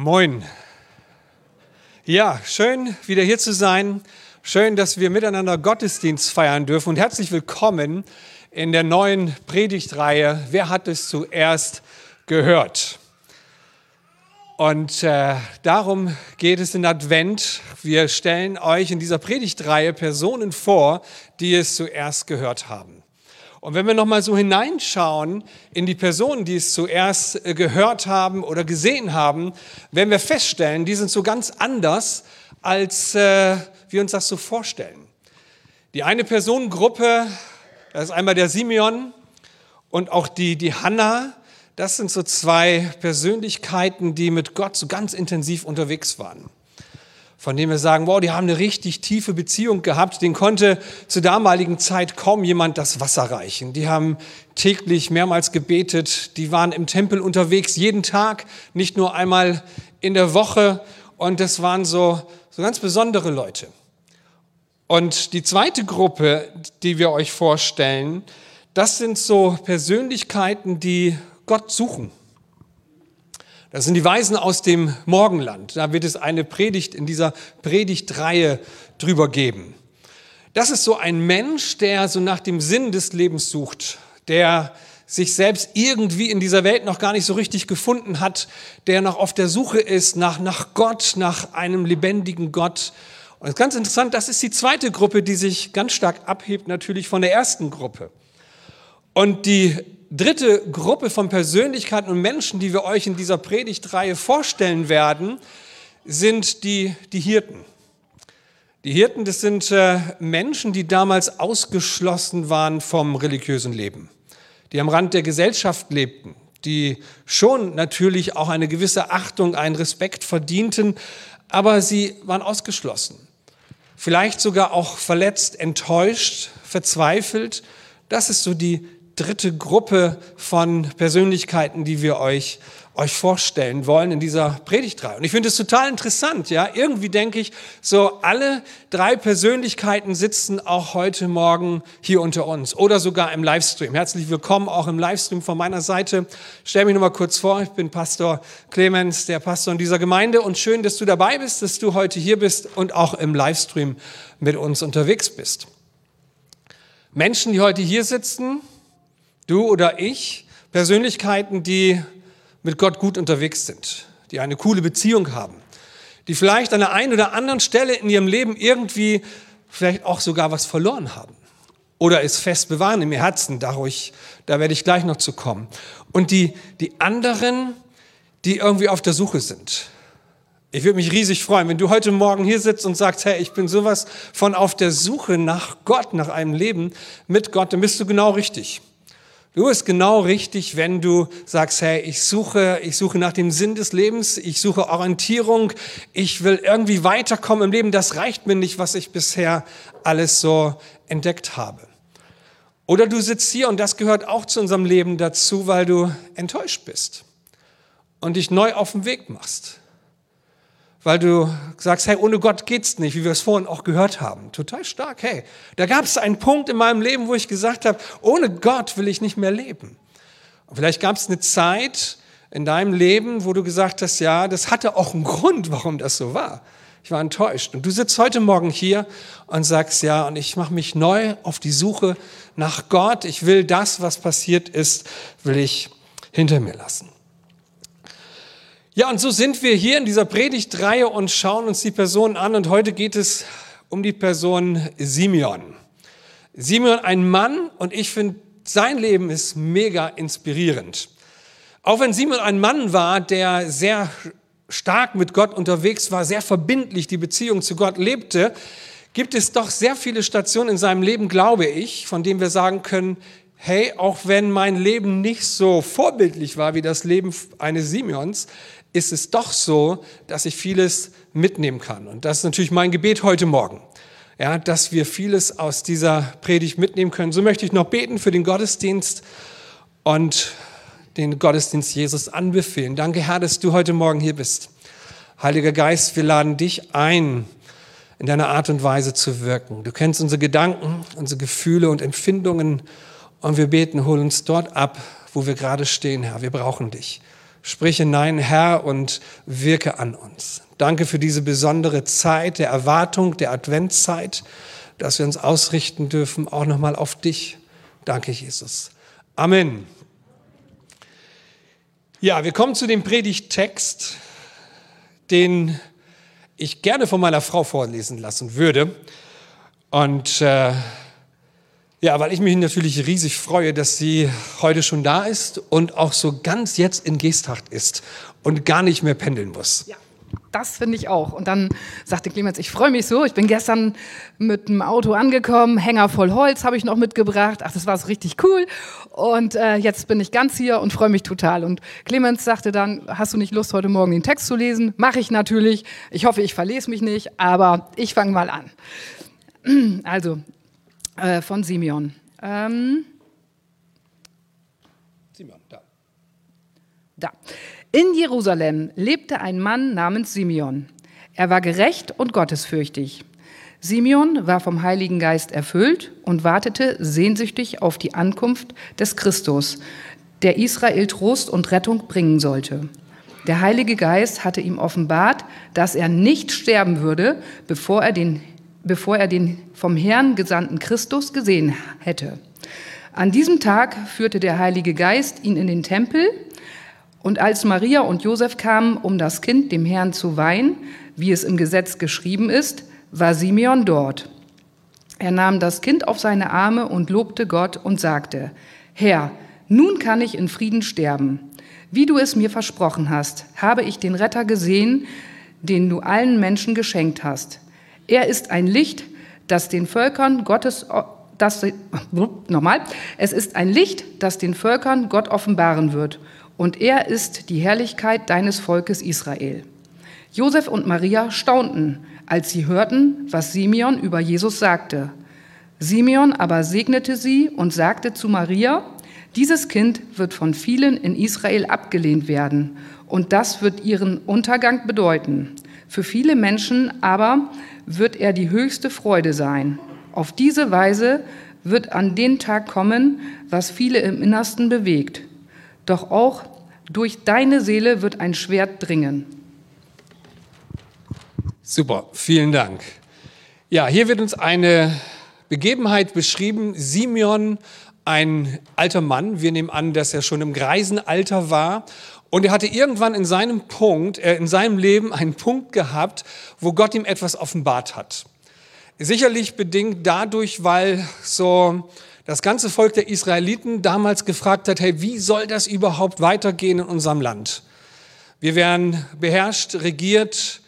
Moin. Ja, schön wieder hier zu sein. Schön, dass wir miteinander Gottesdienst feiern dürfen und herzlich willkommen in der neuen Predigtreihe. Wer hat es zuerst gehört? Und äh, darum geht es in Advent. Wir stellen euch in dieser Predigtreihe Personen vor, die es zuerst gehört haben. Und wenn wir nochmal so hineinschauen in die Personen, die es zuerst äh, gehört haben oder gesehen haben, werden wir feststellen, die sind so ganz anders, als äh, wir uns das so vorstellen. Die eine Personengruppe, das ist einmal der Simeon und auch die, die Hannah, das sind so zwei Persönlichkeiten, die mit Gott so ganz intensiv unterwegs waren von dem wir sagen, wow, die haben eine richtig tiefe Beziehung gehabt, den konnte zur damaligen Zeit kaum jemand das Wasser reichen. Die haben täglich mehrmals gebetet, die waren im Tempel unterwegs, jeden Tag, nicht nur einmal in der Woche und das waren so, so ganz besondere Leute. Und die zweite Gruppe, die wir euch vorstellen, das sind so Persönlichkeiten, die Gott suchen. Das sind die Weisen aus dem Morgenland. Da wird es eine Predigt in dieser Predigtreihe drüber geben. Das ist so ein Mensch, der so nach dem Sinn des Lebens sucht, der sich selbst irgendwie in dieser Welt noch gar nicht so richtig gefunden hat, der noch auf der Suche ist nach, nach Gott, nach einem lebendigen Gott. Und es ist ganz interessant, das ist die zweite Gruppe, die sich ganz stark abhebt natürlich von der ersten Gruppe. Und die dritte Gruppe von Persönlichkeiten und Menschen, die wir euch in dieser Predigtreihe vorstellen werden, sind die, die Hirten. Die Hirten, das sind äh, Menschen, die damals ausgeschlossen waren vom religiösen Leben, die am Rand der Gesellschaft lebten, die schon natürlich auch eine gewisse Achtung, einen Respekt verdienten, aber sie waren ausgeschlossen. Vielleicht sogar auch verletzt, enttäuscht, verzweifelt. Das ist so die dritte Gruppe von Persönlichkeiten, die wir euch, euch vorstellen wollen in dieser Predigtreihe. Und ich finde es total interessant, ja. Irgendwie denke ich, so alle drei Persönlichkeiten sitzen auch heute Morgen hier unter uns oder sogar im Livestream. Herzlich willkommen auch im Livestream von meiner Seite. Stell mich noch mal kurz vor. Ich bin Pastor Clemens, der Pastor in dieser Gemeinde und schön, dass du dabei bist, dass du heute hier bist und auch im Livestream mit uns unterwegs bist. Menschen, die heute hier sitzen, Du oder ich, Persönlichkeiten, die mit Gott gut unterwegs sind, die eine coole Beziehung haben, die vielleicht an der einen oder anderen Stelle in ihrem Leben irgendwie vielleicht auch sogar was verloren haben oder es fest bewahren im Herzen, dadurch, da werde ich gleich noch zu kommen. Und die, die anderen, die irgendwie auf der Suche sind. Ich würde mich riesig freuen, wenn du heute Morgen hier sitzt und sagst, hey, ich bin sowas von auf der Suche nach Gott, nach einem Leben mit Gott, dann bist du genau richtig. Du bist genau richtig, wenn du sagst, hey, ich suche, ich suche nach dem Sinn des Lebens, ich suche Orientierung, ich will irgendwie weiterkommen im Leben, das reicht mir nicht, was ich bisher alles so entdeckt habe. Oder du sitzt hier und das gehört auch zu unserem Leben dazu, weil du enttäuscht bist und dich neu auf den Weg machst weil du sagst, hey, ohne Gott geht's nicht, wie wir es vorhin auch gehört haben. Total stark, hey. Da gab es einen Punkt in meinem Leben, wo ich gesagt habe, ohne Gott will ich nicht mehr leben. Und vielleicht gab es eine Zeit in deinem Leben, wo du gesagt hast, ja, das hatte auch einen Grund, warum das so war. Ich war enttäuscht. Und du sitzt heute Morgen hier und sagst, ja, und ich mache mich neu auf die Suche nach Gott. Ich will das, was passiert ist, will ich hinter mir lassen. Ja, und so sind wir hier in dieser Predigtreihe und schauen uns die Person an. Und heute geht es um die Person Simeon. Simeon, ein Mann, und ich finde, sein Leben ist mega inspirierend. Auch wenn Simeon ein Mann war, der sehr stark mit Gott unterwegs war, sehr verbindlich die Beziehung zu Gott lebte, gibt es doch sehr viele Stationen in seinem Leben, glaube ich, von denen wir sagen können, hey, auch wenn mein Leben nicht so vorbildlich war wie das Leben eines Simeons, ist es doch so, dass ich vieles mitnehmen kann. Und das ist natürlich mein Gebet heute Morgen. Ja, dass wir vieles aus dieser Predigt mitnehmen können. So möchte ich noch beten für den Gottesdienst und den Gottesdienst Jesus anbefehlen. Danke, Herr, dass du heute Morgen hier bist. Heiliger Geist, wir laden dich ein, in deiner Art und Weise zu wirken. Du kennst unsere Gedanken, unsere Gefühle und Empfindungen und wir beten, hol uns dort ab, wo wir gerade stehen, Herr. Wir brauchen dich. Sprich hinein, Herr, und wirke an uns. Danke für diese besondere Zeit der Erwartung, der Adventszeit, dass wir uns ausrichten dürfen, auch nochmal auf dich. Danke, Jesus. Amen. Ja, wir kommen zu dem Predigttext, den ich gerne von meiner Frau vorlesen lassen würde. Und äh, ja, weil ich mich natürlich riesig freue, dass sie heute schon da ist und auch so ganz jetzt in Geesthacht ist und gar nicht mehr pendeln muss. Ja. Das finde ich auch. Und dann sagte Clemens, ich freue mich so. Ich bin gestern mit dem Auto angekommen, Hänger voll Holz habe ich noch mitgebracht. Ach, das war so richtig cool. Und äh, jetzt bin ich ganz hier und freue mich total. Und Clemens sagte dann, hast du nicht Lust, heute Morgen den Text zu lesen? Mache ich natürlich. Ich hoffe, ich verlese mich nicht, aber ich fange mal an. Also, äh, von Simeon. Ähm, Simeon, da. Da. In Jerusalem lebte ein Mann namens Simeon. Er war gerecht und gottesfürchtig. Simeon war vom Heiligen Geist erfüllt und wartete sehnsüchtig auf die Ankunft des Christus, der Israel Trost und Rettung bringen sollte. Der Heilige Geist hatte ihm offenbart, dass er nicht sterben würde, bevor er den bevor er den vom Herrn gesandten Christus gesehen hätte. An diesem Tag führte der Heilige Geist ihn in den Tempel, und als Maria und Josef kamen, um das Kind dem Herrn zu weihen, wie es im Gesetz geschrieben ist, war Simeon dort. Er nahm das Kind auf seine Arme und lobte Gott und sagte, Herr, nun kann ich in Frieden sterben. Wie du es mir versprochen hast, habe ich den Retter gesehen, den du allen Menschen geschenkt hast. Er ist ein Licht, das den Völkern Gottes, das, nochmal, es ist ein Licht, das den Völkern Gott offenbaren wird. Und er ist die Herrlichkeit deines Volkes Israel. Josef und Maria staunten, als sie hörten, was Simeon über Jesus sagte. Simeon aber segnete sie und sagte zu Maria, dieses Kind wird von vielen in Israel abgelehnt werden, und das wird ihren Untergang bedeuten. Für viele Menschen aber wird er die höchste Freude sein. Auf diese Weise wird an den Tag kommen, was viele im Innersten bewegt. Doch auch durch deine Seele wird ein Schwert dringen. Super, vielen Dank. Ja, hier wird uns eine Begebenheit beschrieben. Simeon, ein alter Mann, wir nehmen an, dass er schon im Greisenalter war und er hatte irgendwann in seinem Punkt, äh, in seinem Leben einen Punkt gehabt, wo Gott ihm etwas offenbart hat. Sicherlich bedingt dadurch, weil so das ganze Volk der Israeliten damals gefragt hat, hey, wie soll das überhaupt weitergehen in unserem Land? Wir werden beherrscht, regiert,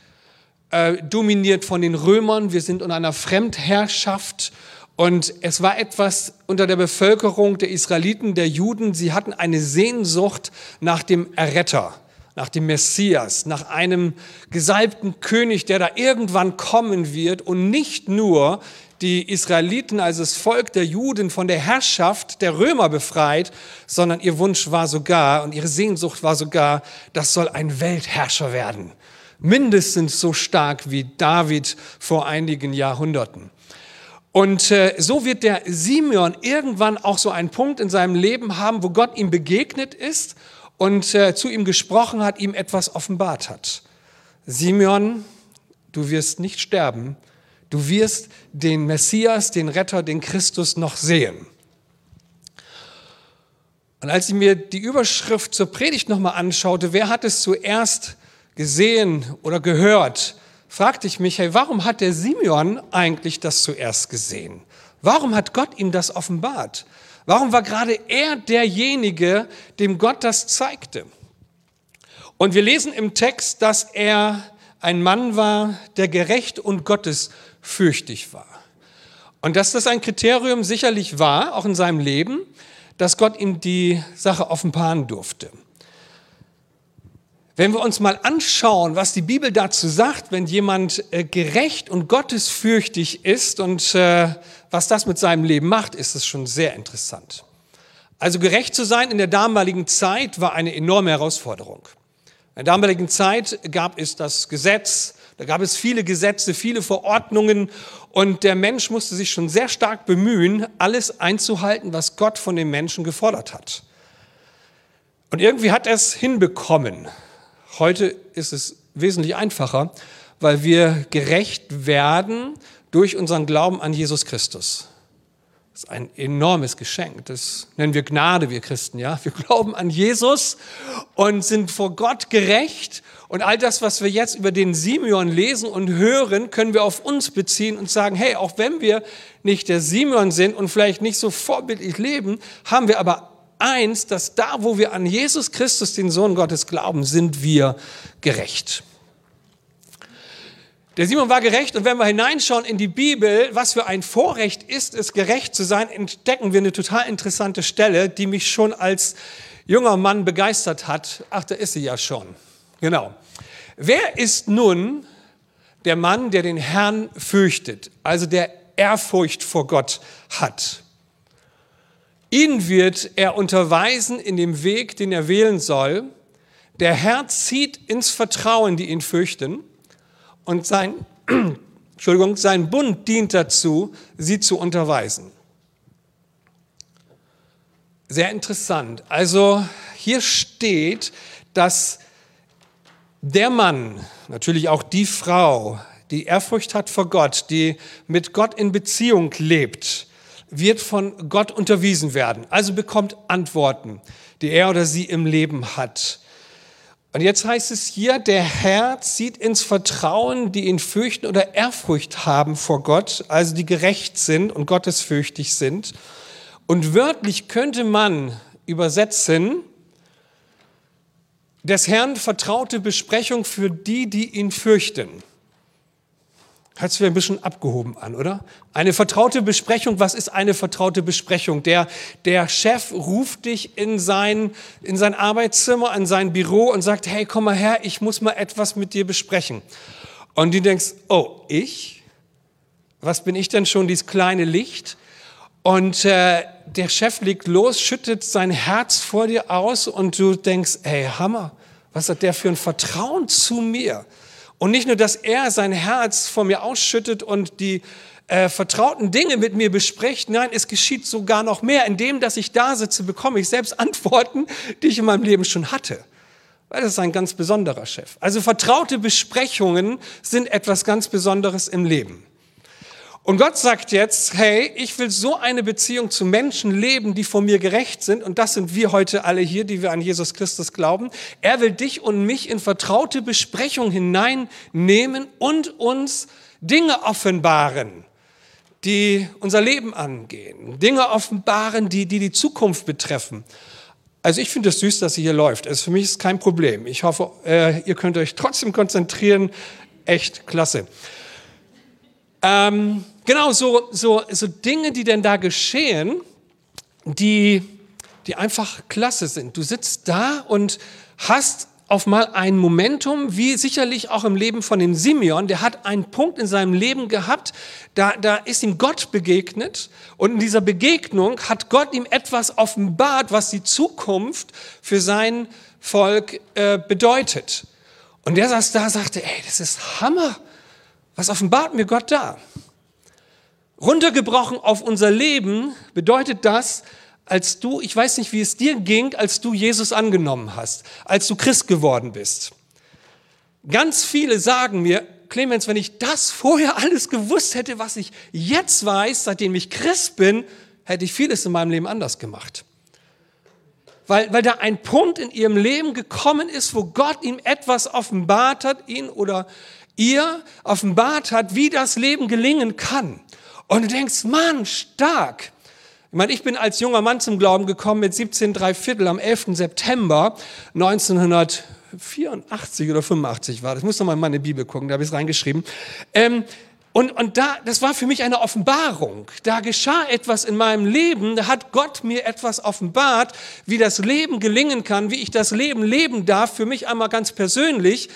äh, dominiert von den Römern, wir sind unter einer Fremdherrschaft und es war etwas unter der Bevölkerung der Israeliten, der Juden, sie hatten eine Sehnsucht nach dem Erretter, nach dem Messias, nach einem gesalbten König, der da irgendwann kommen wird und nicht nur die Israeliten als das Volk der Juden von der Herrschaft der Römer befreit, sondern ihr Wunsch war sogar und ihre Sehnsucht war sogar, das soll ein Weltherrscher werden. Mindestens so stark wie David vor einigen Jahrhunderten. Und äh, so wird der Simeon irgendwann auch so einen Punkt in seinem Leben haben, wo Gott ihm begegnet ist und äh, zu ihm gesprochen hat, ihm etwas offenbart hat. Simeon, du wirst nicht sterben, du wirst den Messias, den Retter, den Christus noch sehen. Und als ich mir die Überschrift zur Predigt nochmal anschaute, wer hat es zuerst gesehen oder gehört? Fragte ich mich, hey, warum hat der Simeon eigentlich das zuerst gesehen? Warum hat Gott ihm das offenbart? Warum war gerade er derjenige, dem Gott das zeigte? Und wir lesen im Text, dass er ein Mann war, der gerecht und gottesfürchtig war. Und dass das ein Kriterium sicherlich war, auch in seinem Leben, dass Gott ihm die Sache offenbaren durfte. Wenn wir uns mal anschauen, was die Bibel dazu sagt, wenn jemand äh, gerecht und gottesfürchtig ist und äh, was das mit seinem Leben macht, ist es schon sehr interessant. Also gerecht zu sein in der damaligen Zeit war eine enorme Herausforderung. In der damaligen Zeit gab es das Gesetz, da gab es viele Gesetze, viele Verordnungen und der Mensch musste sich schon sehr stark bemühen, alles einzuhalten, was Gott von den Menschen gefordert hat. Und irgendwie hat er es hinbekommen. Heute ist es wesentlich einfacher, weil wir gerecht werden durch unseren Glauben an Jesus Christus. Das ist ein enormes Geschenk. Das nennen wir Gnade, wir Christen, ja. Wir glauben an Jesus und sind vor Gott gerecht. Und all das, was wir jetzt über den Simeon lesen und hören, können wir auf uns beziehen und sagen, hey, auch wenn wir nicht der Simeon sind und vielleicht nicht so vorbildlich leben, haben wir aber eins, dass da, wo wir an Jesus Christus, den Sohn Gottes, glauben, sind wir gerecht. Der Simon war gerecht und wenn wir hineinschauen in die Bibel, was für ein Vorrecht ist es, gerecht zu sein, entdecken wir eine total interessante Stelle, die mich schon als junger Mann begeistert hat. Ach, da ist sie ja schon. Genau. Wer ist nun der Mann, der den Herrn fürchtet, also der Ehrfurcht vor Gott hat? Ihn wird er unterweisen in dem Weg, den er wählen soll. Der Herr zieht ins Vertrauen, die ihn fürchten. Und sein, Entschuldigung, sein Bund dient dazu, sie zu unterweisen. Sehr interessant. Also hier steht, dass der Mann, natürlich auch die Frau, die Ehrfurcht hat vor Gott, die mit Gott in Beziehung lebt, wird von Gott unterwiesen werden. Also bekommt Antworten, die er oder sie im Leben hat. Und jetzt heißt es hier, der Herr zieht ins Vertrauen, die ihn fürchten oder Ehrfurcht haben vor Gott, also die gerecht sind und gottesfürchtig sind. Und wörtlich könnte man übersetzen, des Herrn vertraute Besprechung für die, die ihn fürchten. Hört sich ein bisschen abgehoben an, oder? Eine vertraute Besprechung, was ist eine vertraute Besprechung? Der, der Chef ruft dich in sein, in sein Arbeitszimmer, in sein Büro und sagt, hey, komm mal her, ich muss mal etwas mit dir besprechen. Und du denkst, oh, ich? Was bin ich denn schon, dieses kleine Licht? Und äh, der Chef legt los, schüttet sein Herz vor dir aus und du denkst, ey, Hammer, was hat der für ein Vertrauen zu mir? Und nicht nur, dass er sein Herz vor mir ausschüttet und die äh, vertrauten Dinge mit mir bespricht, nein, es geschieht sogar noch mehr. Indem, dass ich da sitze, bekomme ich selbst Antworten, die ich in meinem Leben schon hatte. Weil das ist ein ganz besonderer Chef. Also vertraute Besprechungen sind etwas ganz Besonderes im Leben. Und Gott sagt jetzt, hey, ich will so eine Beziehung zu Menschen leben, die vor mir gerecht sind. Und das sind wir heute alle hier, die wir an Jesus Christus glauben. Er will dich und mich in vertraute Besprechung hineinnehmen und uns Dinge offenbaren, die unser Leben angehen. Dinge offenbaren, die die, die Zukunft betreffen. Also ich finde es süß, dass sie hier läuft. Also für mich ist es kein Problem. Ich hoffe, äh, ihr könnt euch trotzdem konzentrieren. Echt klasse. Ähm, genau, so, so, so Dinge, die denn da geschehen, die, die einfach klasse sind. Du sitzt da und hast auf mal ein Momentum, wie sicherlich auch im Leben von dem Simeon, der hat einen Punkt in seinem Leben gehabt, da, da ist ihm Gott begegnet und in dieser Begegnung hat Gott ihm etwas offenbart, was die Zukunft für sein Volk äh, bedeutet. Und der saß da, sagte, ey, das ist Hammer. Was offenbart mir Gott da? Runtergebrochen auf unser Leben bedeutet das, als du, ich weiß nicht, wie es dir ging, als du Jesus angenommen hast, als du Christ geworden bist. Ganz viele sagen mir, Clemens, wenn ich das vorher alles gewusst hätte, was ich jetzt weiß, seitdem ich Christ bin, hätte ich vieles in meinem Leben anders gemacht. Weil, weil da ein Punkt in ihrem Leben gekommen ist, wo Gott ihm etwas offenbart hat, ihn oder ihr offenbart hat, wie das Leben gelingen kann. Und du denkst, Mann, stark. Ich meine, ich bin als junger Mann zum Glauben gekommen mit 17 3 Viertel am 11. September 1984 oder 85 war das. Ich muss noch mal in meine Bibel gucken, da habe ich es reingeschrieben. Ähm, und, und da, das war für mich eine Offenbarung. Da geschah etwas in meinem Leben, da hat Gott mir etwas offenbart, wie das Leben gelingen kann, wie ich das Leben leben darf, für mich einmal ganz persönlich.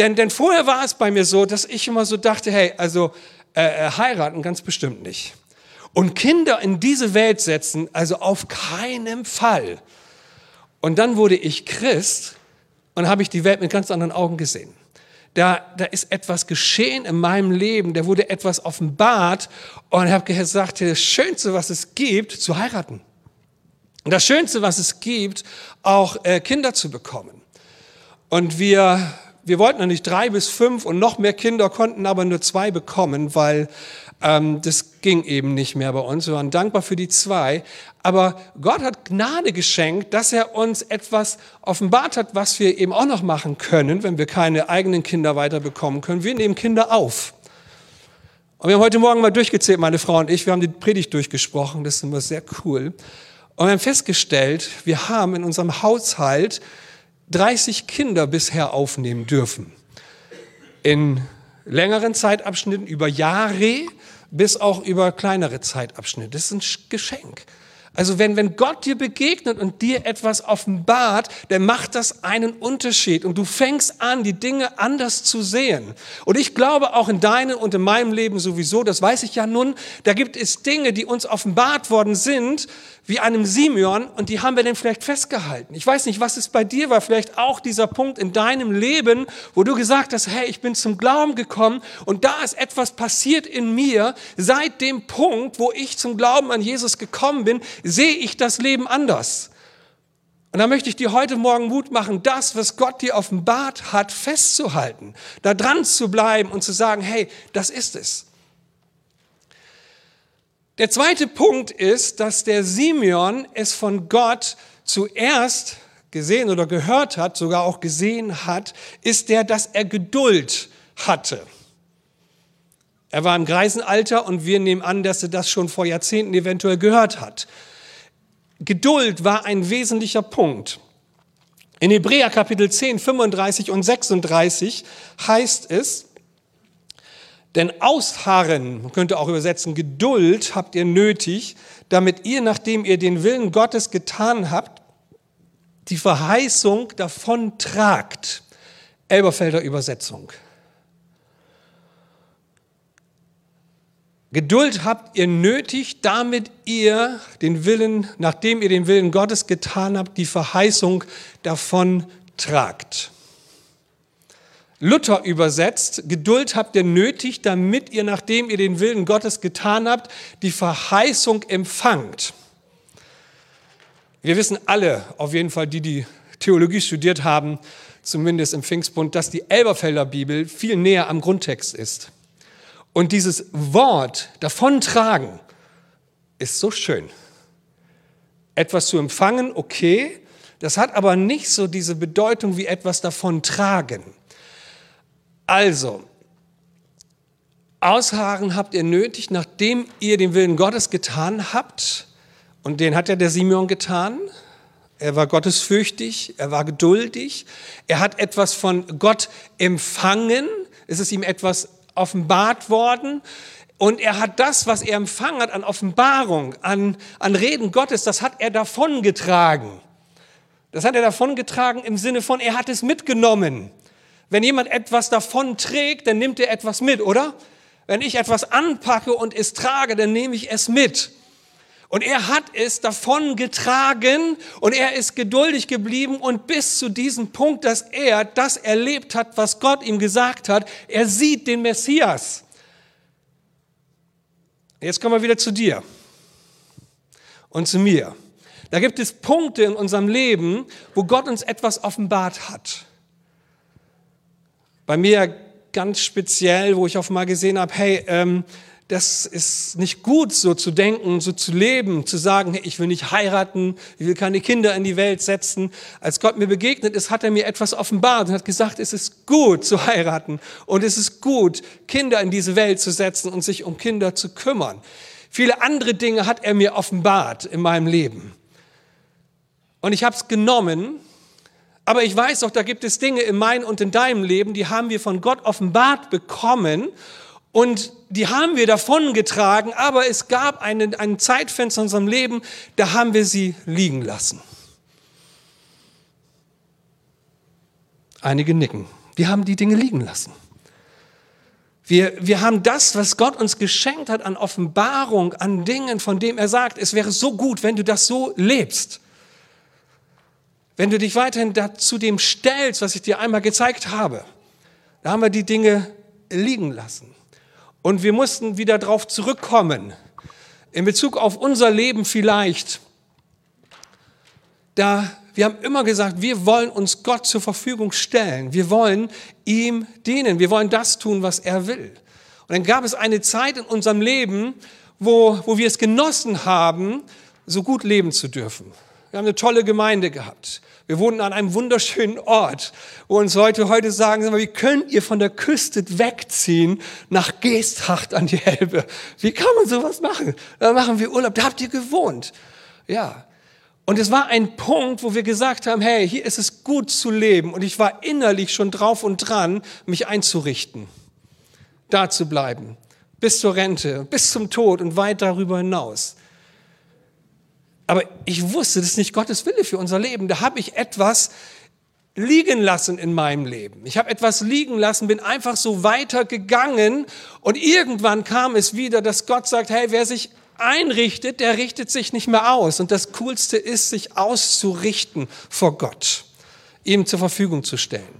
Denn, denn vorher war es bei mir so, dass ich immer so dachte, hey, also äh, äh, heiraten ganz bestimmt nicht. Und Kinder in diese Welt setzen, also auf keinen Fall. Und dann wurde ich Christ und habe ich die Welt mit ganz anderen Augen gesehen. Da, da ist etwas geschehen in meinem Leben, da wurde etwas offenbart und habe gesagt, das Schönste, was es gibt, zu heiraten. das Schönste, was es gibt, auch äh, Kinder zu bekommen. Und wir, wir wollten eigentlich drei bis fünf und noch mehr Kinder, konnten aber nur zwei bekommen, weil ähm, das ging eben nicht mehr bei uns. Wir waren dankbar für die zwei. Aber Gott hat Gnade geschenkt, dass er uns etwas offenbart hat, was wir eben auch noch machen können, wenn wir keine eigenen Kinder weiterbekommen können. Wir nehmen Kinder auf. Und wir haben heute Morgen mal durchgezählt, meine Frau und ich, wir haben die Predigt durchgesprochen, das ist immer sehr cool. Und wir haben festgestellt, wir haben in unserem Haushalt 30 Kinder bisher aufnehmen dürfen. In längeren Zeitabschnitten über Jahre bis auch über kleinere Zeitabschnitte. Das ist ein Geschenk. Also wenn, wenn Gott dir begegnet und dir etwas offenbart, dann macht das einen Unterschied und du fängst an, die Dinge anders zu sehen. Und ich glaube auch in deinem und in meinem Leben sowieso, das weiß ich ja nun, da gibt es Dinge, die uns offenbart worden sind, wie einem Simeon und die haben wir dann vielleicht festgehalten. Ich weiß nicht, was es bei dir war, vielleicht auch dieser Punkt in deinem Leben, wo du gesagt hast, hey, ich bin zum Glauben gekommen und da ist etwas passiert in mir. Seit dem Punkt, wo ich zum Glauben an Jesus gekommen bin, sehe ich das Leben anders. Und da möchte ich dir heute Morgen Mut machen, das, was Gott dir offenbart hat, festzuhalten, da dran zu bleiben und zu sagen, hey, das ist es. Der zweite Punkt ist, dass der Simeon es von Gott zuerst gesehen oder gehört hat, sogar auch gesehen hat, ist der, dass er Geduld hatte. Er war im Greisenalter und wir nehmen an, dass er das schon vor Jahrzehnten eventuell gehört hat. Geduld war ein wesentlicher Punkt. In Hebräer Kapitel 10, 35 und 36 heißt es, denn Ausharren, man könnte auch übersetzen, Geduld habt ihr nötig, damit ihr, nachdem ihr den Willen Gottes getan habt, die Verheißung davon tragt. Elberfelder Übersetzung. Geduld habt ihr nötig, damit ihr den Willen, nachdem ihr den Willen Gottes getan habt, die Verheißung davon tragt. Luther übersetzt, Geduld habt ihr nötig, damit ihr, nachdem ihr den Willen Gottes getan habt, die Verheißung empfangt. Wir wissen alle, auf jeden Fall die, die Theologie studiert haben, zumindest im Pfingstbund, dass die Elberfelder Bibel viel näher am Grundtext ist. Und dieses Wort davontragen ist so schön. Etwas zu empfangen, okay, das hat aber nicht so diese Bedeutung wie etwas davontragen. Also, ausharren habt ihr nötig, nachdem ihr den Willen Gottes getan habt. Und den hat ja der Simeon getan. Er war gottesfürchtig, er war geduldig, er hat etwas von Gott empfangen, es ist ihm etwas offenbart worden und er hat das, was er empfangen hat an Offenbarung, an, an Reden Gottes, das hat er davongetragen. Das hat er davongetragen im Sinne von, er hat es mitgenommen. Wenn jemand etwas davon trägt, dann nimmt er etwas mit, oder? Wenn ich etwas anpacke und es trage, dann nehme ich es mit. Und er hat es davon getragen und er ist geduldig geblieben und bis zu diesem Punkt, dass er das erlebt hat, was Gott ihm gesagt hat. Er sieht den Messias. Jetzt kommen wir wieder zu dir und zu mir. Da gibt es Punkte in unserem Leben, wo Gott uns etwas offenbart hat. Bei mir ganz speziell, wo ich auf mal gesehen habe, hey, ähm, das ist nicht gut, so zu denken, so zu leben, zu sagen, hey, ich will nicht heiraten, ich will keine Kinder in die Welt setzen. Als Gott mir begegnet ist, hat er mir etwas offenbart und hat gesagt, es ist gut zu heiraten und es ist gut, Kinder in diese Welt zu setzen und sich um Kinder zu kümmern. Viele andere Dinge hat er mir offenbart in meinem Leben. Und ich habe es genommen aber ich weiß auch, da gibt es Dinge in meinem und in deinem Leben, die haben wir von Gott offenbart bekommen und die haben wir davongetragen, aber es gab einen, ein Zeitfenster in unserem Leben, da haben wir sie liegen lassen. Einige nicken. Wir haben die Dinge liegen lassen. Wir, wir haben das, was Gott uns geschenkt hat an Offenbarung, an Dingen, von dem er sagt, es wäre so gut, wenn du das so lebst. Wenn du dich weiterhin zu dem stellst, was ich dir einmal gezeigt habe, da haben wir die Dinge liegen lassen. Und wir mussten wieder darauf zurückkommen, in Bezug auf unser Leben vielleicht. da, wir haben immer gesagt, wir wollen uns Gott zur Verfügung stellen. Wir wollen ihm dienen. Wir wollen das tun, was er will. Und dann gab es eine Zeit in unserem Leben, wo, wo wir es genossen haben, so gut leben zu dürfen. Wir haben eine tolle Gemeinde gehabt. Wir wohnten an einem wunderschönen Ort, wo uns Leute heute sagen, wie könnt ihr von der Küste wegziehen nach Geesthacht an die Elbe? Wie kann man sowas machen? Da machen wir Urlaub, da habt ihr gewohnt. Ja. Und es war ein Punkt, wo wir gesagt haben, hey, hier ist es gut zu leben. Und ich war innerlich schon drauf und dran, mich einzurichten, da zu bleiben, bis zur Rente, bis zum Tod und weit darüber hinaus. Aber ich wusste, das ist nicht Gottes Wille für unser Leben. Da habe ich etwas liegen lassen in meinem Leben. Ich habe etwas liegen lassen, bin einfach so weitergegangen und irgendwann kam es wieder, dass Gott sagt, hey, wer sich einrichtet, der richtet sich nicht mehr aus. Und das Coolste ist, sich auszurichten vor Gott, ihm zur Verfügung zu stellen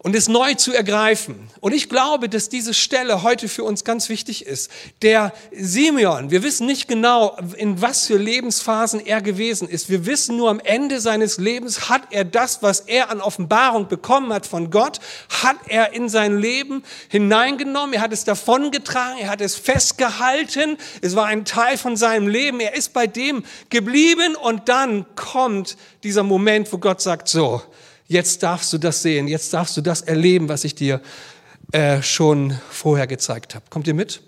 und es neu zu ergreifen. Und ich glaube, dass diese Stelle heute für uns ganz wichtig ist. Der Simeon, wir wissen nicht genau, in was für Lebensphasen er gewesen ist. Wir wissen nur, am Ende seines Lebens hat er das, was er an Offenbarung bekommen hat von Gott, hat er in sein Leben hineingenommen. Er hat es davongetragen, er hat es festgehalten. Es war ein Teil von seinem Leben. Er ist bei dem geblieben und dann kommt dieser Moment, wo Gott sagt, so, Jetzt darfst du das sehen, jetzt darfst du das erleben, was ich dir äh, schon vorher gezeigt habe. Kommt ihr mit?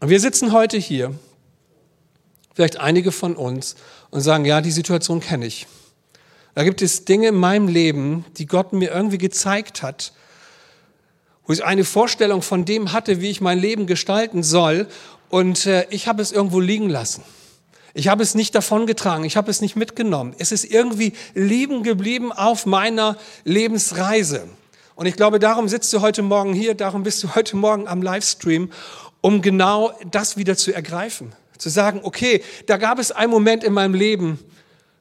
Und wir sitzen heute hier, vielleicht einige von uns, und sagen, ja, die Situation kenne ich. Da gibt es Dinge in meinem Leben, die Gott mir irgendwie gezeigt hat, wo ich eine Vorstellung von dem hatte, wie ich mein Leben gestalten soll, und äh, ich habe es irgendwo liegen lassen. Ich habe es nicht davongetragen, ich habe es nicht mitgenommen. Es ist irgendwie lieben geblieben auf meiner Lebensreise. Und ich glaube, darum sitzt du heute Morgen hier, darum bist du heute Morgen am Livestream, um genau das wieder zu ergreifen. Zu sagen, okay, da gab es einen Moment in meinem Leben,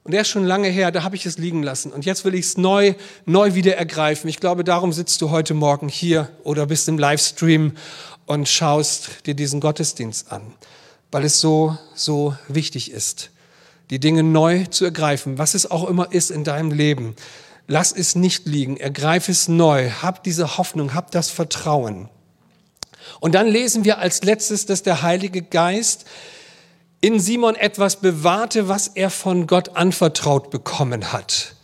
und der ist schon lange her, da habe ich es liegen lassen. Und jetzt will ich es neu, neu wieder ergreifen. Ich glaube, darum sitzt du heute Morgen hier oder bist im Livestream und schaust dir diesen Gottesdienst an weil es so, so wichtig ist, die Dinge neu zu ergreifen, was es auch immer ist in deinem Leben. Lass es nicht liegen, ergreif es neu, hab diese Hoffnung, hab das Vertrauen. Und dann lesen wir als letztes, dass der Heilige Geist in Simon etwas bewahrte, was er von Gott anvertraut bekommen hat.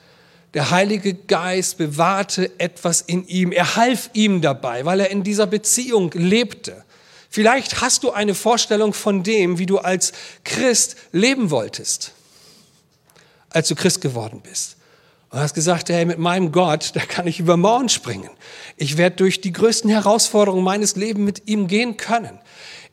Der Heilige Geist bewahrte etwas in ihm. Er half ihm dabei, weil er in dieser Beziehung lebte. Vielleicht hast du eine Vorstellung von dem, wie du als Christ leben wolltest, als du Christ geworden bist. Und hast gesagt, hey, mit meinem Gott, da kann ich über Mauern springen. Ich werde durch die größten Herausforderungen meines Lebens mit ihm gehen können.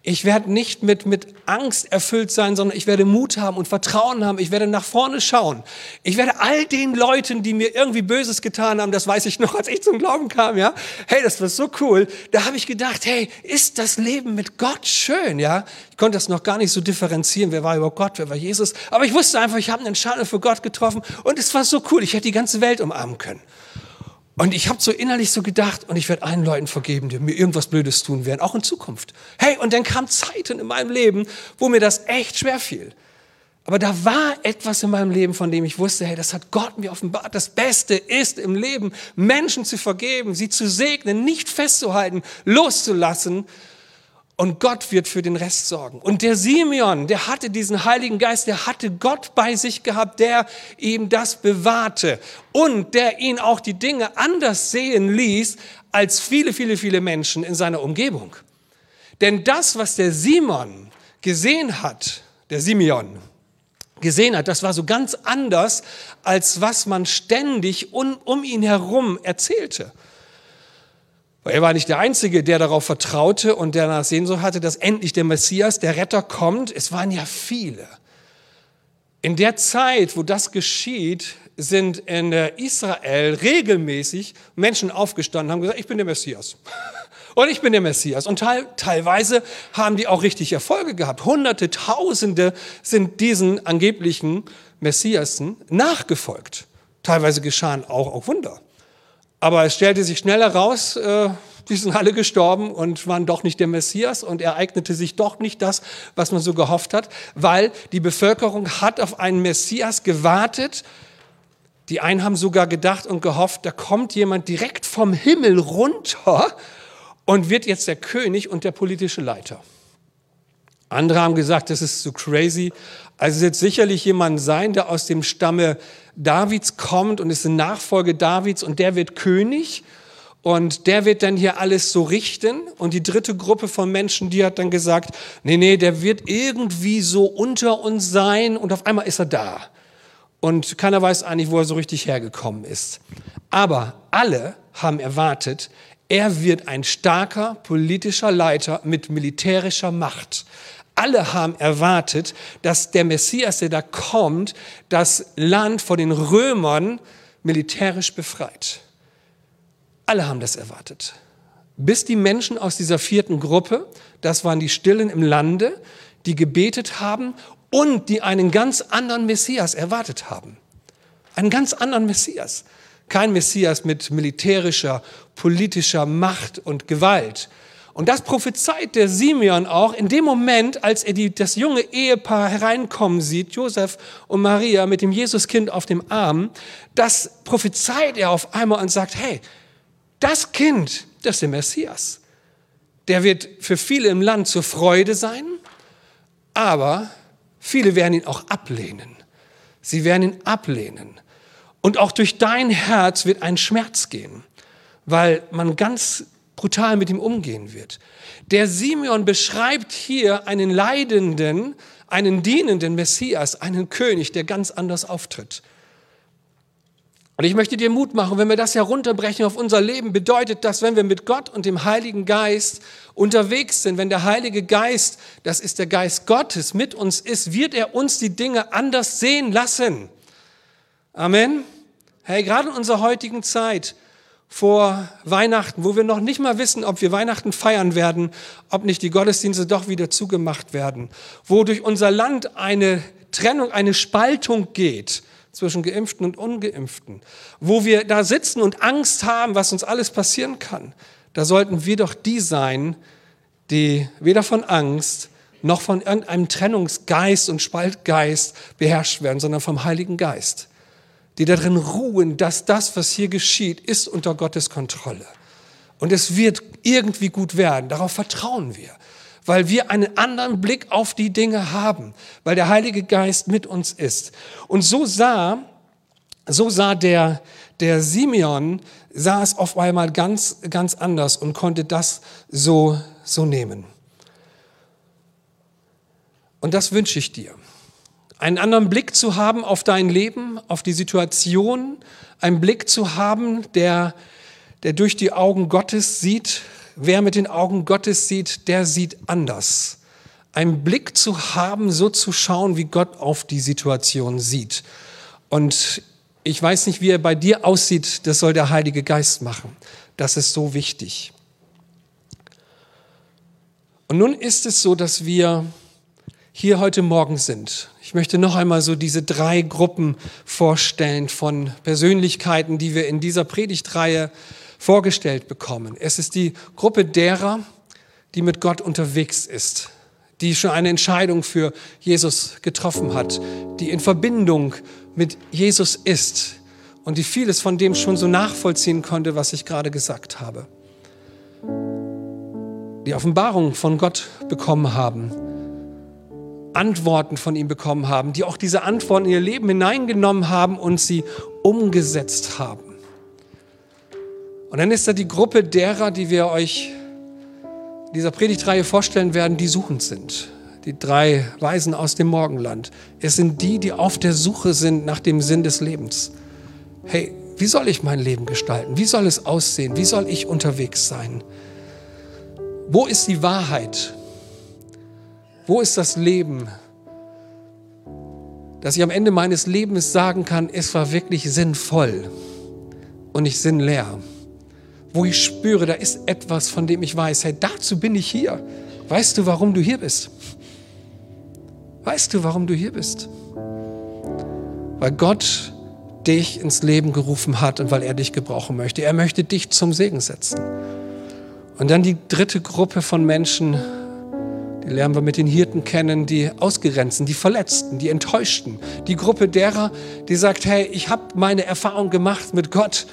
Ich werde nicht mit, mit Angst erfüllt sein, sondern ich werde Mut haben und Vertrauen haben. Ich werde nach vorne schauen. Ich werde all den Leuten, die mir irgendwie Böses getan haben, das weiß ich noch, als ich zum Glauben kam, ja. Hey, das war so cool. Da habe ich gedacht, hey, ist das Leben mit Gott schön, ja? Ich konnte das noch gar nicht so differenzieren, wer war über Gott, wer war Jesus. Aber ich wusste einfach, ich habe eine Entscheidung für Gott getroffen und es war so cool. Ich hätte die ganze Welt umarmen können. Und ich habe so innerlich so gedacht, und ich werde allen Leuten vergeben, die mir irgendwas Blödes tun werden, auch in Zukunft. Hey, und dann kamen Zeiten in meinem Leben, wo mir das echt schwer fiel. Aber da war etwas in meinem Leben, von dem ich wusste, hey, das hat Gott mir offenbart. Das Beste ist im Leben, Menschen zu vergeben, sie zu segnen, nicht festzuhalten, loszulassen und Gott wird für den Rest sorgen. Und der Simeon, der hatte diesen Heiligen Geist, der hatte Gott bei sich gehabt, der ihm das bewahrte und der ihn auch die Dinge anders sehen ließ als viele, viele, viele Menschen in seiner Umgebung. Denn das, was der Simon gesehen hat, der Simeon, gesehen hat, das war so ganz anders, als was man ständig um, um ihn herum erzählte. Er war nicht der Einzige, der darauf vertraute und der nach Sehnsucht hatte, dass endlich der Messias, der Retter kommt. Es waren ja viele. In der Zeit, wo das geschieht, sind in Israel regelmäßig Menschen aufgestanden und haben gesagt, ich bin der Messias. Und ich bin der Messias. Und teil, teilweise haben die auch richtig Erfolge gehabt. Hunderte, Tausende sind diesen angeblichen Messiasen nachgefolgt. Teilweise geschahen auch, auch Wunder. Aber es stellte sich schnell heraus, äh, die sind alle gestorben und waren doch nicht der Messias und ereignete sich doch nicht das, was man so gehofft hat, weil die Bevölkerung hat auf einen Messias gewartet. Die einen haben sogar gedacht und gehofft, da kommt jemand direkt vom Himmel runter und wird jetzt der König und der politische Leiter. Andere haben gesagt, das ist so crazy. Also es wird sicherlich jemand sein, der aus dem Stamme Davids kommt und ist ein Nachfolge Davids und der wird König und der wird dann hier alles so richten. Und die dritte Gruppe von Menschen, die hat dann gesagt, nee, nee, der wird irgendwie so unter uns sein und auf einmal ist er da. Und keiner weiß eigentlich, wo er so richtig hergekommen ist. Aber alle haben erwartet, er wird ein starker politischer Leiter mit militärischer Macht. Alle haben erwartet, dass der Messias, der da kommt, das Land vor den Römern militärisch befreit. Alle haben das erwartet. Bis die Menschen aus dieser vierten Gruppe, das waren die Stillen im Lande, die gebetet haben und die einen ganz anderen Messias erwartet haben. Einen ganz anderen Messias. Kein Messias mit militärischer, politischer Macht und Gewalt, und das prophezeit der Simeon auch in dem Moment, als er die, das junge Ehepaar hereinkommen sieht, Josef und Maria mit dem Jesuskind auf dem Arm. Das prophezeit er auf einmal und sagt, hey, das Kind, das ist der Messias. Der wird für viele im Land zur Freude sein, aber viele werden ihn auch ablehnen. Sie werden ihn ablehnen. Und auch durch dein Herz wird ein Schmerz gehen, weil man ganz brutal mit ihm umgehen wird. Der Simeon beschreibt hier einen leidenden, einen dienenden Messias, einen König, der ganz anders auftritt. Und ich möchte dir Mut machen, wenn wir das herunterbrechen auf unser Leben, bedeutet das, wenn wir mit Gott und dem Heiligen Geist unterwegs sind, wenn der Heilige Geist, das ist der Geist Gottes, mit uns ist, wird er uns die Dinge anders sehen lassen. Amen. Hey, gerade in unserer heutigen Zeit, vor Weihnachten, wo wir noch nicht mal wissen, ob wir Weihnachten feiern werden, ob nicht die Gottesdienste doch wieder zugemacht werden, wo durch unser Land eine Trennung, eine Spaltung geht zwischen Geimpften und Ungeimpften, wo wir da sitzen und Angst haben, was uns alles passieren kann, da sollten wir doch die sein, die weder von Angst noch von irgendeinem Trennungsgeist und Spaltgeist beherrscht werden, sondern vom Heiligen Geist die darin ruhen, dass das, was hier geschieht, ist unter Gottes Kontrolle. Und es wird irgendwie gut werden. Darauf vertrauen wir, weil wir einen anderen Blick auf die Dinge haben, weil der Heilige Geist mit uns ist. Und so sah, so sah der, der Simeon, sah es auf einmal ganz, ganz anders und konnte das so, so nehmen. Und das wünsche ich dir einen anderen Blick zu haben auf dein Leben, auf die Situation, einen Blick zu haben, der, der durch die Augen Gottes sieht. Wer mit den Augen Gottes sieht, der sieht anders. Einen Blick zu haben, so zu schauen, wie Gott auf die Situation sieht. Und ich weiß nicht, wie er bei dir aussieht, das soll der Heilige Geist machen. Das ist so wichtig. Und nun ist es so, dass wir hier heute Morgen sind. Ich möchte noch einmal so diese drei Gruppen vorstellen von Persönlichkeiten, die wir in dieser Predigtreihe vorgestellt bekommen. Es ist die Gruppe derer, die mit Gott unterwegs ist, die schon eine Entscheidung für Jesus getroffen hat, die in Verbindung mit Jesus ist und die vieles von dem schon so nachvollziehen konnte, was ich gerade gesagt habe. Die Offenbarung von Gott bekommen haben Antworten von ihm bekommen haben, die auch diese Antworten in ihr Leben hineingenommen haben und sie umgesetzt haben. Und dann ist da die Gruppe derer, die wir euch in dieser Predigtreihe vorstellen werden, die suchend sind. Die drei Weisen aus dem Morgenland. Es sind die, die auf der Suche sind nach dem Sinn des Lebens. Hey, wie soll ich mein Leben gestalten? Wie soll es aussehen? Wie soll ich unterwegs sein? Wo ist die Wahrheit? Wo ist das Leben? Dass ich am Ende meines Lebens sagen kann, es war wirklich sinnvoll und nicht sinnleer. Wo ich spüre, da ist etwas, von dem ich weiß, hey, dazu bin ich hier. Weißt du, warum du hier bist? Weißt du, warum du hier bist? Weil Gott dich ins Leben gerufen hat und weil er dich gebrauchen möchte. Er möchte dich zum Segen setzen. Und dann die dritte Gruppe von Menschen, die lernen wir mit den Hirten kennen, die Ausgegrenzten, die Verletzten, die Enttäuschten. Die Gruppe derer, die sagt, hey, ich habe meine Erfahrung gemacht mit Gott,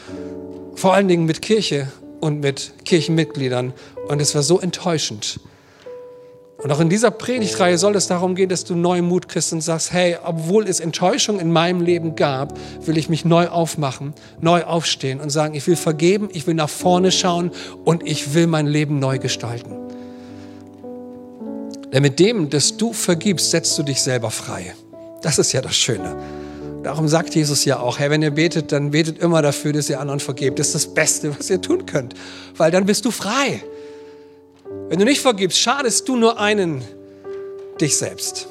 vor allen Dingen mit Kirche und mit Kirchenmitgliedern. Und es war so enttäuschend. Und auch in dieser Predigtreihe soll es darum gehen, dass du neuen Mut kriegst und sagst, hey, obwohl es Enttäuschung in meinem Leben gab, will ich mich neu aufmachen, neu aufstehen und sagen, ich will vergeben, ich will nach vorne schauen und ich will mein Leben neu gestalten. Denn mit dem, dass du vergibst, setzt du dich selber frei. Das ist ja das Schöne. Darum sagt Jesus ja auch, hey, wenn ihr betet, dann betet immer dafür, dass ihr anderen vergebt. Das ist das Beste, was ihr tun könnt, weil dann bist du frei. Wenn du nicht vergibst, schadest du nur einen, dich selbst.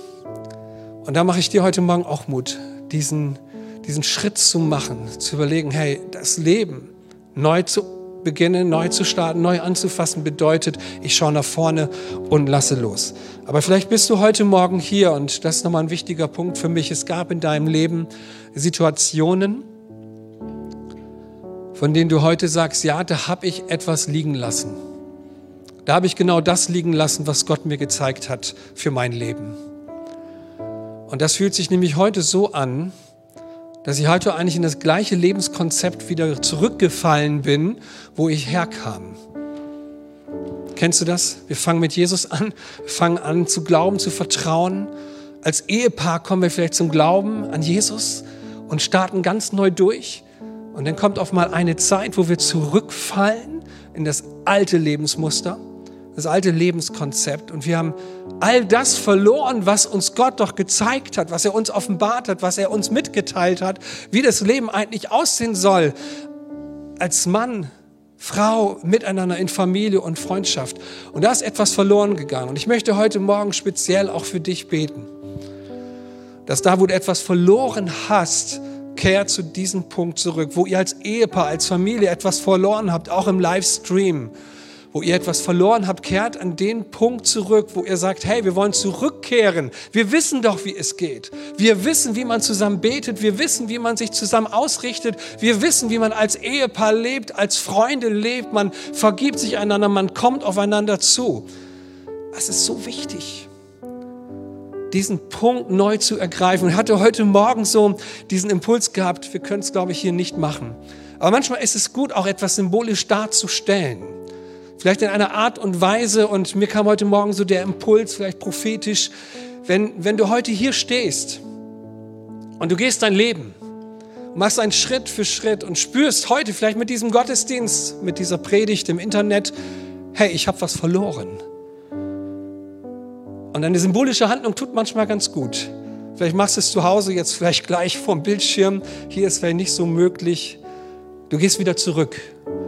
Und da mache ich dir heute Morgen auch Mut, diesen, diesen Schritt zu machen, zu überlegen, hey, das Leben neu zu beginnen, neu zu starten, neu anzufassen, bedeutet, ich schaue nach vorne und lasse los. Aber vielleicht bist du heute Morgen hier und das ist nochmal ein wichtiger Punkt für mich. Es gab in deinem Leben Situationen, von denen du heute sagst, ja, da habe ich etwas liegen lassen. Da habe ich genau das liegen lassen, was Gott mir gezeigt hat für mein Leben. Und das fühlt sich nämlich heute so an, dass ich heute eigentlich in das gleiche Lebenskonzept wieder zurückgefallen bin, wo ich herkam. Kennst du das? Wir fangen mit Jesus an, wir fangen an zu glauben, zu vertrauen. Als Ehepaar kommen wir vielleicht zum Glauben an Jesus und starten ganz neu durch. Und dann kommt auf mal eine Zeit, wo wir zurückfallen in das alte Lebensmuster das alte Lebenskonzept. Und wir haben all das verloren, was uns Gott doch gezeigt hat, was er uns offenbart hat, was er uns mitgeteilt hat, wie das Leben eigentlich aussehen soll. Als Mann, Frau, miteinander in Familie und Freundschaft. Und da ist etwas verloren gegangen. Und ich möchte heute Morgen speziell auch für dich beten. Dass da, wo du etwas verloren hast, kehr zu diesem Punkt zurück, wo ihr als Ehepaar, als Familie etwas verloren habt, auch im Livestream wo ihr etwas verloren habt, kehrt an den Punkt zurück, wo ihr sagt, hey, wir wollen zurückkehren. Wir wissen doch, wie es geht. Wir wissen, wie man zusammen betet. Wir wissen, wie man sich zusammen ausrichtet. Wir wissen, wie man als Ehepaar lebt, als Freunde lebt. Man vergibt sich einander, man kommt aufeinander zu. Das ist so wichtig diesen Punkt neu zu ergreifen. Ich hatte heute Morgen so diesen Impuls gehabt, wir können es, glaube ich, hier nicht machen. Aber manchmal ist es gut, auch etwas symbolisch darzustellen. Vielleicht in einer Art und Weise, und mir kam heute Morgen so der Impuls, vielleicht prophetisch, wenn, wenn du heute hier stehst und du gehst dein Leben, machst einen Schritt für Schritt und spürst heute vielleicht mit diesem Gottesdienst, mit dieser Predigt im Internet, hey, ich habe was verloren. Und eine symbolische Handlung tut manchmal ganz gut. Vielleicht machst du es zu Hause jetzt vielleicht gleich vorm Bildschirm. Hier ist vielleicht nicht so möglich. Du gehst wieder zurück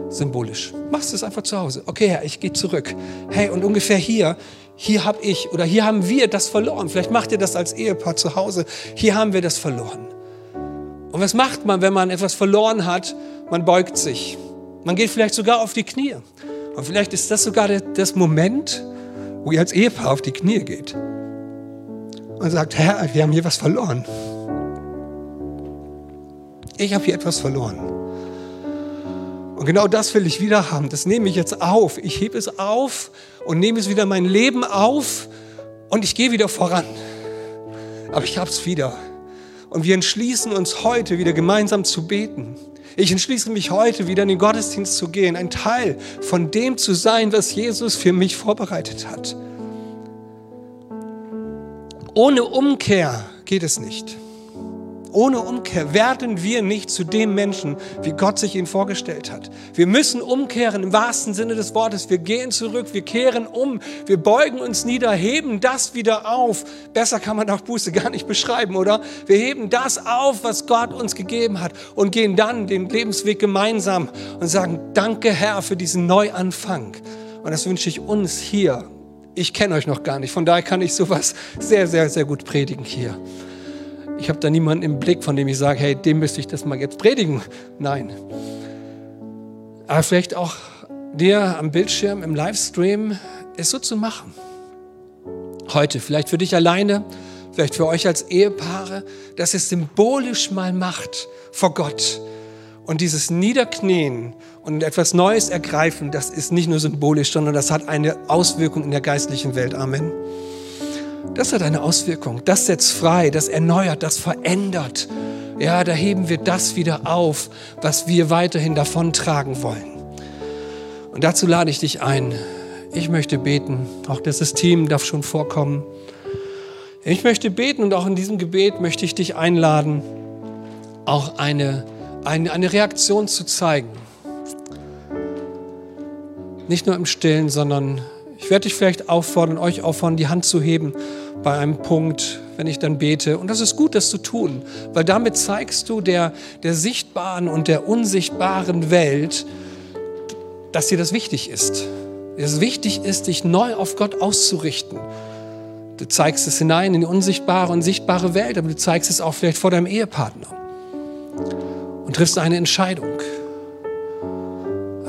symbolisch. Machst es einfach zu Hause. Okay, Herr, ich gehe zurück. Hey, und ungefähr hier, hier habe ich oder hier haben wir das verloren. Vielleicht macht ihr das als Ehepaar zu Hause. Hier haben wir das verloren. Und was macht man, wenn man etwas verloren hat? Man beugt sich. Man geht vielleicht sogar auf die Knie. Und vielleicht ist das sogar das Moment, wo ihr als Ehepaar auf die Knie geht und sagt, Herr, wir haben hier was verloren. Ich habe hier etwas verloren. Und genau das will ich wieder haben. Das nehme ich jetzt auf. Ich hebe es auf und nehme es wieder mein Leben auf und ich gehe wieder voran. Aber ich habe es wieder. Und wir entschließen uns heute wieder gemeinsam zu beten. Ich entschließe mich heute wieder in den Gottesdienst zu gehen, ein Teil von dem zu sein, was Jesus für mich vorbereitet hat. Ohne Umkehr geht es nicht. Ohne Umkehr werden wir nicht zu dem Menschen, wie Gott sich ihn vorgestellt hat. Wir müssen umkehren im wahrsten Sinne des Wortes. Wir gehen zurück, wir kehren um, wir beugen uns nieder, heben das wieder auf. Besser kann man auch Buße gar nicht beschreiben, oder? Wir heben das auf, was Gott uns gegeben hat und gehen dann den Lebensweg gemeinsam und sagen, danke Herr für diesen Neuanfang. Und das wünsche ich uns hier. Ich kenne euch noch gar nicht, von daher kann ich sowas sehr, sehr, sehr gut predigen hier. Ich habe da niemanden im Blick, von dem ich sage, hey, dem müsste ich das mal jetzt predigen. Nein. Aber vielleicht auch dir am Bildschirm, im Livestream, es so zu machen. Heute, vielleicht für dich alleine, vielleicht für euch als Ehepaare, dass es symbolisch mal macht vor Gott Und dieses Niederknien und etwas Neues ergreifen, das ist nicht nur symbolisch, sondern das hat eine Auswirkung in der geistlichen Welt. Amen. Das hat eine Auswirkung. Das setzt frei, das erneuert, das verändert. Ja, da heben wir das wieder auf, was wir weiterhin davontragen wollen. Und dazu lade ich dich ein. Ich möchte beten. Auch das Team darf schon vorkommen. Ich möchte beten und auch in diesem Gebet möchte ich dich einladen, auch eine, eine, eine Reaktion zu zeigen. Nicht nur im Stillen, sondern ich werde dich vielleicht auffordern, euch auffordern, die Hand zu heben bei einem Punkt, wenn ich dann bete. Und das ist gut, das zu tun, weil damit zeigst du der, der sichtbaren und der unsichtbaren Welt, dass dir das wichtig ist. Dass es wichtig ist, dich neu auf Gott auszurichten. Du zeigst es hinein in die unsichtbare und sichtbare Welt, aber du zeigst es auch vielleicht vor deinem Ehepartner und triffst eine Entscheidung.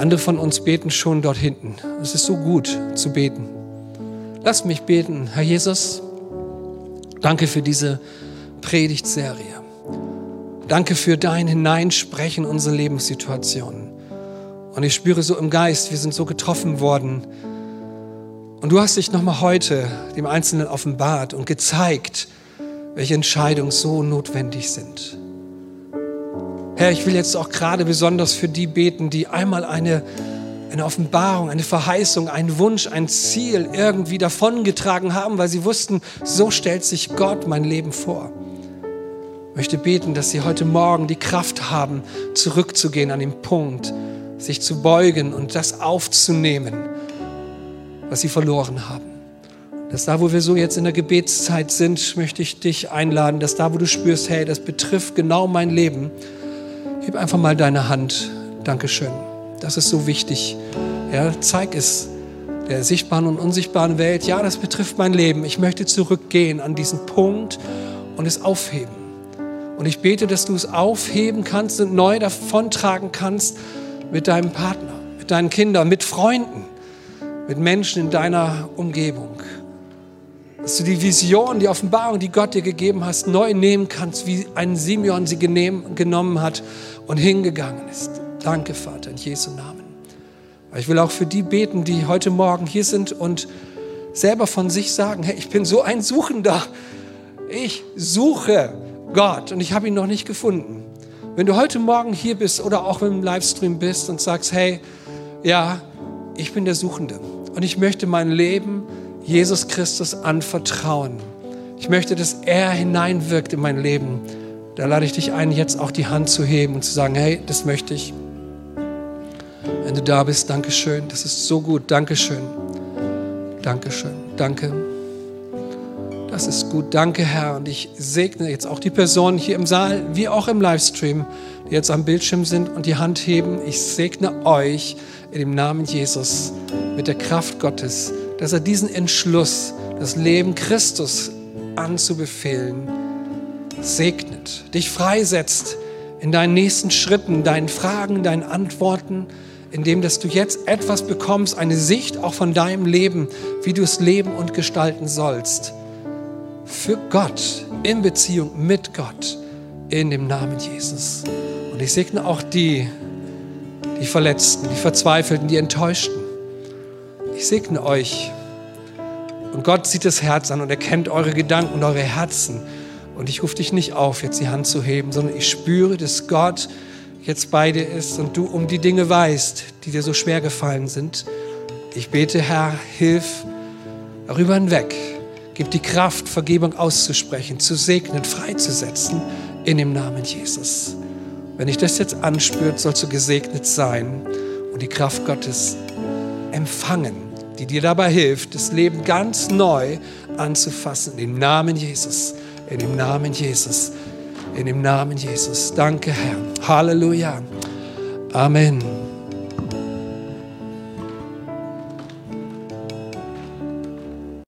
Andere von uns beten schon dort hinten. Es ist so gut zu beten. Lass mich beten, Herr Jesus. Danke für diese Predigtserie. Danke für dein Hineinsprechen in unsere Lebenssituationen. Und ich spüre so im Geist, wir sind so getroffen worden. Und du hast dich nochmal heute dem Einzelnen offenbart und gezeigt, welche Entscheidungen so notwendig sind. Herr, ich will jetzt auch gerade besonders für die beten, die einmal eine, eine Offenbarung, eine Verheißung, einen Wunsch, ein Ziel irgendwie davongetragen haben, weil sie wussten, so stellt sich Gott mein Leben vor. Ich möchte beten, dass sie heute Morgen die Kraft haben, zurückzugehen an den Punkt, sich zu beugen und das aufzunehmen, was sie verloren haben. Dass da, wo wir so jetzt in der Gebetszeit sind, möchte ich dich einladen, dass da, wo du spürst, hey, das betrifft genau mein Leben, Heb einfach mal deine Hand. Dankeschön. Das ist so wichtig. Ja, zeig es der sichtbaren und unsichtbaren Welt. Ja, das betrifft mein Leben. Ich möchte zurückgehen an diesen Punkt und es aufheben. Und ich bete, dass du es aufheben kannst und neu davontragen kannst mit deinem Partner, mit deinen Kindern, mit Freunden, mit Menschen in deiner Umgebung dass du die Vision, die Offenbarung, die Gott dir gegeben hast, neu nehmen kannst, wie ein Simeon sie genommen hat und hingegangen ist. Danke, Vater, in Jesu Namen. Ich will auch für die beten, die heute Morgen hier sind und selber von sich sagen, hey, ich bin so ein Suchender. Ich suche Gott und ich habe ihn noch nicht gefunden. Wenn du heute Morgen hier bist oder auch im Livestream bist und sagst, hey, ja, ich bin der Suchende und ich möchte mein Leben Jesus Christus anvertrauen. Ich möchte, dass er hineinwirkt in mein Leben. Da lade ich dich ein, jetzt auch die Hand zu heben und zu sagen, hey, das möchte ich. Wenn du da bist, danke schön. Das ist so gut. Dankeschön. Dankeschön. Danke. Das ist gut. Danke, Herr. Und ich segne jetzt auch die Personen hier im Saal, wie auch im Livestream, die jetzt am Bildschirm sind und die Hand heben. Ich segne euch in dem Namen Jesus mit der Kraft Gottes dass er diesen Entschluss, das Leben Christus anzubefehlen, segnet, dich freisetzt in deinen nächsten Schritten, deinen Fragen, deinen Antworten, indem dass du jetzt etwas bekommst, eine Sicht auch von deinem Leben, wie du es leben und gestalten sollst. Für Gott, in Beziehung mit Gott, in dem Namen Jesus. Und ich segne auch die, die Verletzten, die Verzweifelten, die Enttäuschten. Ich segne euch. Und Gott sieht das Herz an und er kennt eure Gedanken und eure Herzen. Und ich rufe dich nicht auf, jetzt die Hand zu heben, sondern ich spüre, dass Gott jetzt bei dir ist und du um die Dinge weißt, die dir so schwer gefallen sind. Ich bete, Herr, hilf darüber hinweg. Gib die Kraft, Vergebung auszusprechen, zu segnen, freizusetzen in dem Namen Jesus. Wenn ich das jetzt anspürt, sollst du gesegnet sein und die Kraft Gottes empfangen, die dir dabei hilft, das Leben ganz neu anzufassen. In dem Namen Jesus, in dem Namen Jesus, in dem Namen Jesus. Danke, Herr. Halleluja. Amen.